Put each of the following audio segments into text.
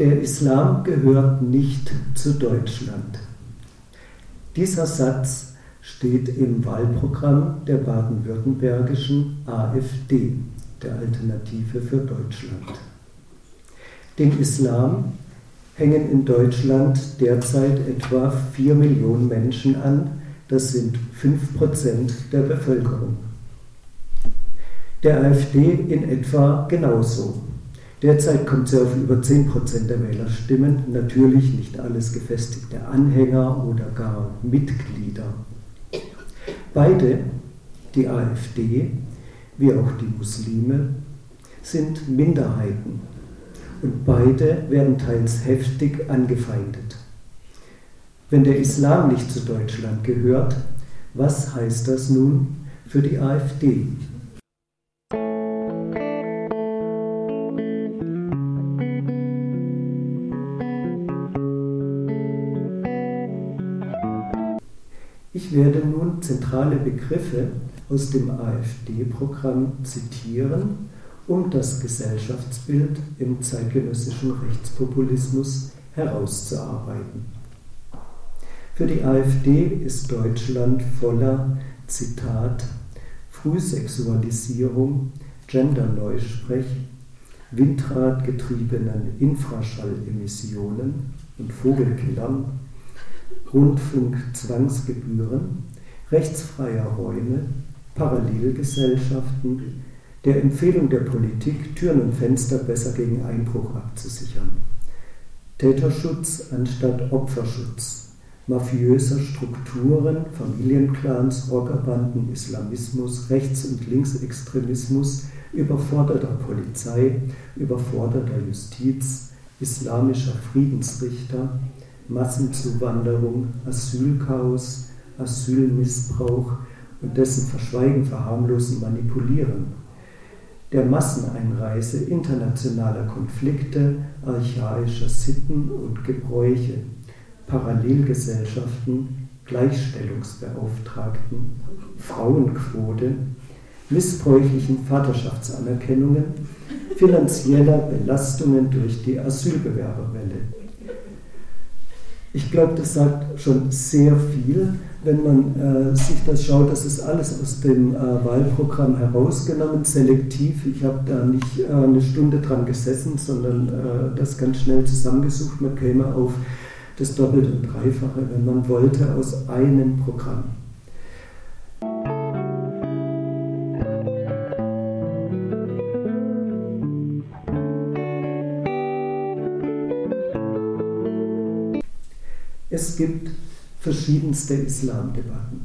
Der Islam gehört nicht zu Deutschland. Dieser Satz steht im Wahlprogramm der baden-württembergischen AfD, der Alternative für Deutschland. Dem Islam hängen in Deutschland derzeit etwa 4 Millionen Menschen an, das sind 5% der Bevölkerung. Der AfD in etwa genauso. Derzeit kommt sie auf über 10% der Wählerstimmen, natürlich nicht alles gefestigte Anhänger oder gar Mitglieder. Beide, die AfD wie auch die Muslime, sind Minderheiten und beide werden teils heftig angefeindet. Wenn der Islam nicht zu Deutschland gehört, was heißt das nun für die AfD? Ich werde nun zentrale Begriffe aus dem AfD-Programm zitieren, um das Gesellschaftsbild im zeitgenössischen Rechtspopulismus herauszuarbeiten. Für die AfD ist Deutschland voller, Zitat, Frühsexualisierung, Genderneusprech, windradgetriebenen Infraschallemissionen und Vogelkillern Rundfunkzwangsgebühren, rechtsfreier Räume, Parallelgesellschaften, der Empfehlung der Politik, Türen und Fenster besser gegen Einbruch abzusichern. Täterschutz anstatt Opferschutz, mafiöser Strukturen, Familienclans, Rockerbanden, Islamismus, Rechts- und Linksextremismus, überforderter Polizei, überforderter Justiz, islamischer Friedensrichter, Massenzuwanderung, Asylchaos, Asylmissbrauch und dessen Verschweigen, Verharmlosen, Manipulieren, der Masseneinreise internationaler Konflikte, archaischer Sitten und Gebräuche, Parallelgesellschaften, Gleichstellungsbeauftragten, Frauenquote, missbräuchlichen Vaterschaftsanerkennungen, finanzieller Belastungen durch die Asylbewerberwelle ich glaube, das sagt schon sehr viel, wenn man äh, sich das schaut. Das ist alles aus dem äh, Wahlprogramm herausgenommen, selektiv. Ich habe da nicht äh, eine Stunde dran gesessen, sondern äh, das ganz schnell zusammengesucht. Man käme auf das Doppelte und Dreifache, wenn man wollte, aus einem Programm. Es gibt verschiedenste Islamdebatten.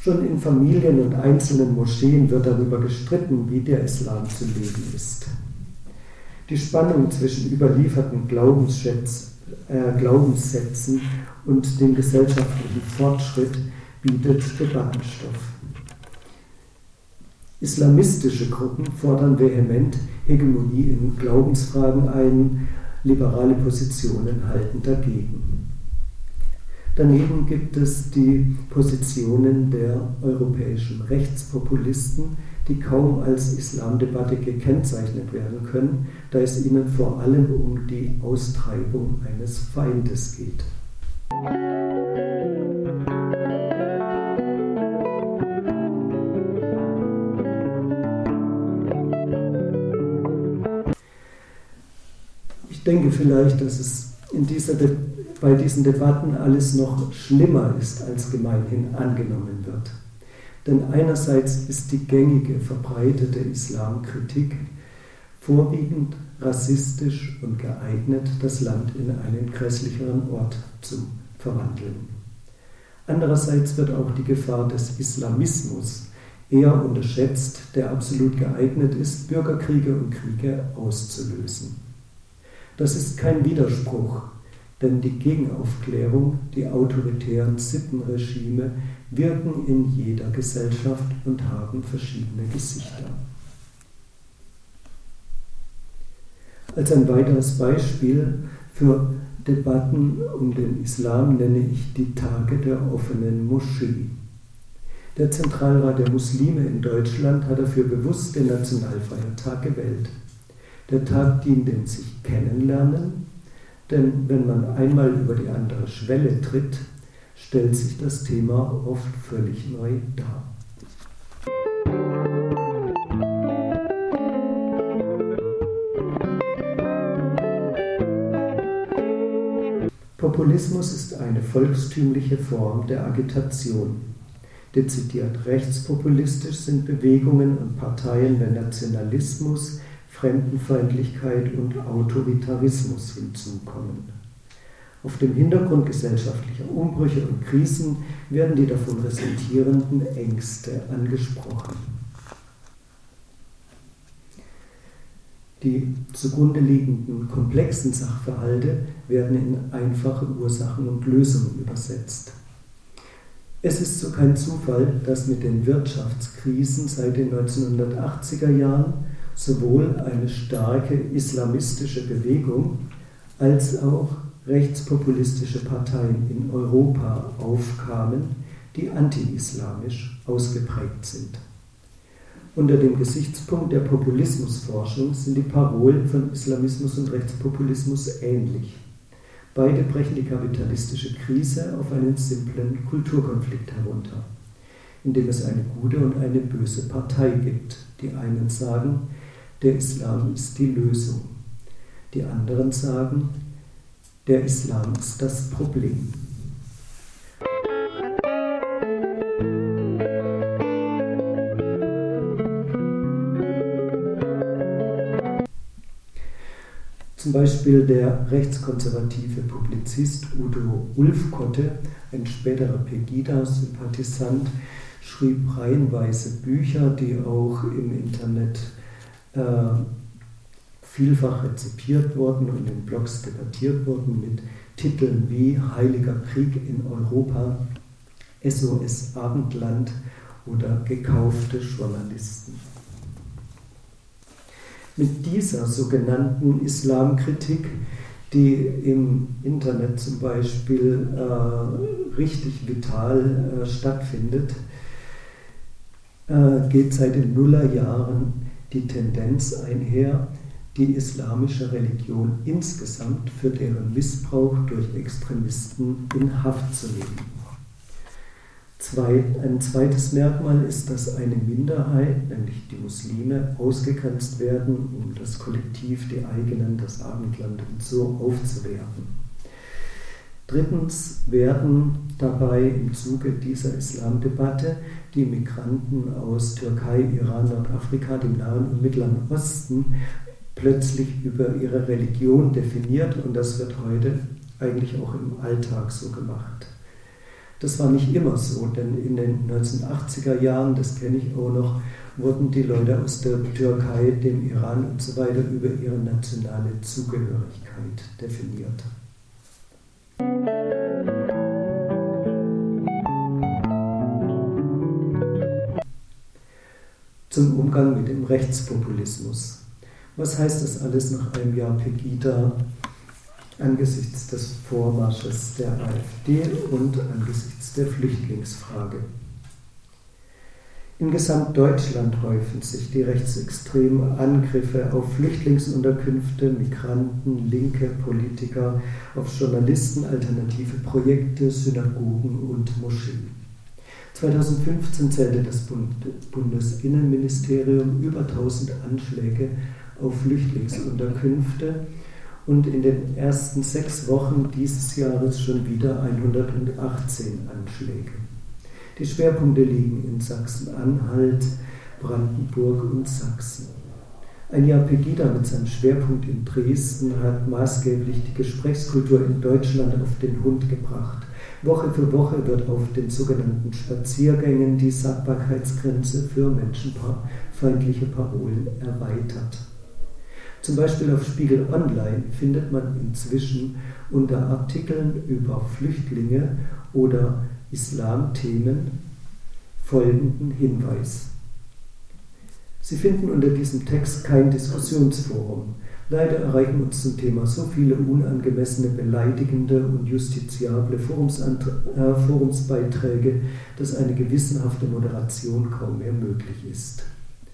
Schon in Familien und einzelnen Moscheen wird darüber gestritten, wie der Islam zu leben ist. Die Spannung zwischen überlieferten äh, Glaubenssätzen und dem gesellschaftlichen Fortschritt bietet Debattenstoff. Islamistische Gruppen fordern vehement Hegemonie in Glaubensfragen ein, liberale Positionen halten dagegen. Daneben gibt es die Positionen der europäischen Rechtspopulisten, die kaum als Islamdebatte gekennzeichnet werden können, da es ihnen vor allem um die Austreibung eines Feindes geht. Denke vielleicht, dass es in dieser De bei diesen Debatten alles noch schlimmer ist, als gemeinhin angenommen wird. Denn einerseits ist die gängige, verbreitete Islamkritik vorwiegend rassistisch und geeignet, das Land in einen grässlicheren Ort zu verwandeln. Andererseits wird auch die Gefahr des Islamismus eher unterschätzt, der absolut geeignet ist, Bürgerkriege und Kriege auszulösen. Das ist kein Widerspruch, denn die Gegenaufklärung, die autoritären Sittenregime wirken in jeder Gesellschaft und haben verschiedene Gesichter. Als ein weiteres Beispiel für Debatten um den Islam nenne ich die Tage der offenen Moschee. Der Zentralrat der Muslime in Deutschland hat dafür bewusst den Nationalfeiertag gewählt. Der Tag dient den sich kennenlernen, denn wenn man einmal über die andere Schwelle tritt, stellt sich das Thema oft völlig neu dar. Populismus ist eine volkstümliche Form der Agitation. Dezidiert rechtspopulistisch sind Bewegungen und Parteien, wenn Nationalismus, Fremdenfeindlichkeit und Autoritarismus hinzukommen. Auf dem Hintergrund gesellschaftlicher Umbrüche und Krisen werden die davon resultierenden Ängste angesprochen. Die zugrunde liegenden komplexen Sachverhalte werden in einfache Ursachen und Lösungen übersetzt. Es ist so kein Zufall, dass mit den Wirtschaftskrisen seit den 1980er Jahren sowohl eine starke islamistische Bewegung als auch rechtspopulistische Parteien in Europa aufkamen, die anti-islamisch ausgeprägt sind. Unter dem Gesichtspunkt der Populismusforschung sind die Parolen von Islamismus und Rechtspopulismus ähnlich. Beide brechen die kapitalistische Krise auf einen simplen Kulturkonflikt herunter, in dem es eine gute und eine böse Partei gibt. Die einen sagen, der Islam ist die Lösung. Die anderen sagen, der Islam ist das Problem. Zum Beispiel der rechtskonservative Publizist Udo Ulfkotte, ein späterer Pegida-Sympathisant, schrieb reihenweise Bücher, die auch im Internet äh, vielfach rezipiert wurden und in Blogs debattiert wurden mit Titeln wie Heiliger Krieg in Europa, SOS Abendland oder Gekaufte Journalisten. Mit dieser sogenannten Islamkritik, die im Internet zum Beispiel äh, richtig vital äh, stattfindet, äh, geht seit den Nullerjahren die Tendenz einher, die islamische Religion insgesamt für deren Missbrauch durch Extremisten in Haft zu nehmen. Ein zweites Merkmal ist, dass eine Minderheit, nämlich die Muslime, ausgegrenzt werden, um das Kollektiv, die eigenen, das Abendland und so aufzuwerten. Drittens werden dabei im Zuge dieser Islamdebatte die Migranten aus Türkei, Iran, Nordafrika, dem Nahen und Mittleren Osten plötzlich über ihre Religion definiert und das wird heute eigentlich auch im Alltag so gemacht. Das war nicht immer so, denn in den 1980er Jahren, das kenne ich auch noch, wurden die Leute aus der Türkei, dem Iran und so weiter über ihre nationale Zugehörigkeit definiert. Zum Umgang mit dem Rechtspopulismus. Was heißt das alles nach einem Jahr Pegida angesichts des Vormarsches der AfD und angesichts der Flüchtlingsfrage. In Gesamtdeutschland häufen sich die rechtsextremen Angriffe auf Flüchtlingsunterkünfte, Migranten, linke Politiker, auf Journalisten, alternative Projekte, Synagogen und Moscheen. 2015 zählte das Bundesinnenministerium über 1000 Anschläge auf Flüchtlingsunterkünfte und in den ersten sechs Wochen dieses Jahres schon wieder 118 Anschläge. Die Schwerpunkte liegen in Sachsen-Anhalt, Brandenburg und Sachsen. Ein Jahr Pegida mit seinem Schwerpunkt in Dresden hat maßgeblich die Gesprächskultur in Deutschland auf den Hund gebracht. Woche für Woche wird auf den sogenannten Spaziergängen die Sagbarkeitsgrenze für menschenfeindliche Parolen erweitert. Zum Beispiel auf Spiegel Online findet man inzwischen unter Artikeln über Flüchtlinge oder Islamthemen folgenden Hinweis. Sie finden unter diesem Text kein Diskussionsforum. Leider erreichen uns zum Thema so viele unangemessene, beleidigende und justiziable äh, Forumsbeiträge, dass eine gewissenhafte Moderation kaum mehr möglich ist.